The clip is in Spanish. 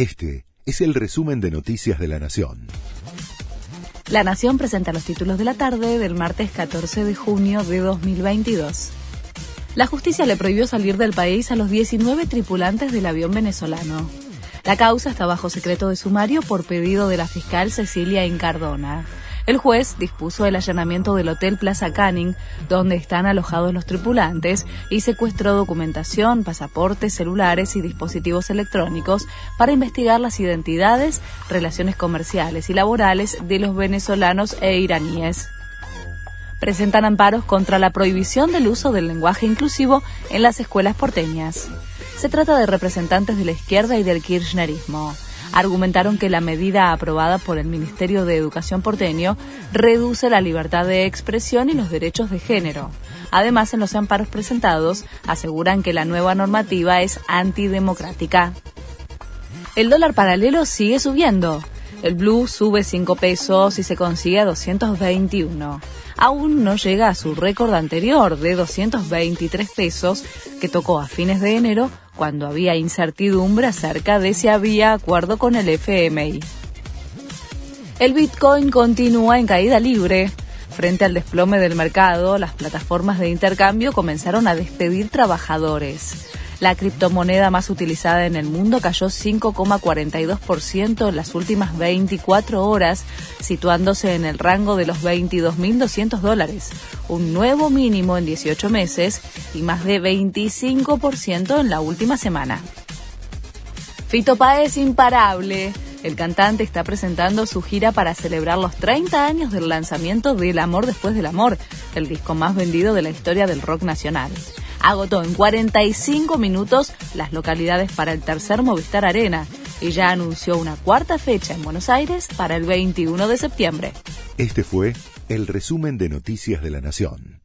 Este es el resumen de Noticias de la Nación. La Nación presenta los títulos de la tarde del martes 14 de junio de 2022. La justicia le prohibió salir del país a los 19 tripulantes del avión venezolano. La causa está bajo secreto de sumario por pedido de la fiscal Cecilia Incardona. El juez dispuso el allanamiento del Hotel Plaza Canning, donde están alojados los tripulantes, y secuestró documentación, pasaportes, celulares y dispositivos electrónicos para investigar las identidades, relaciones comerciales y laborales de los venezolanos e iraníes presentan amparos contra la prohibición del uso del lenguaje inclusivo en las escuelas porteñas. Se trata de representantes de la izquierda y del kirchnerismo argumentaron que la medida aprobada por el Ministerio de Educación porteño reduce la libertad de expresión y los derechos de género. Además, en los amparos presentados, aseguran que la nueva normativa es antidemocrática. El dólar paralelo sigue subiendo. El blue sube 5 pesos y se consigue a 221. Aún no llega a su récord anterior de 223 pesos que tocó a fines de enero cuando había incertidumbre acerca de si había acuerdo con el FMI. El Bitcoin continúa en caída libre. Frente al desplome del mercado, las plataformas de intercambio comenzaron a despedir trabajadores. La criptomoneda más utilizada en el mundo cayó 5,42% en las últimas 24 horas, situándose en el rango de los 22.200 dólares, un nuevo mínimo en 18 meses y más de 25% en la última semana. Fito Páez imparable. El cantante está presentando su gira para celebrar los 30 años del lanzamiento de El amor después del amor, el disco más vendido de la historia del rock nacional agotó en 45 minutos las localidades para el tercer Movistar Arena y ya anunció una cuarta fecha en Buenos Aires para el 21 de septiembre. Este fue el resumen de Noticias de la Nación.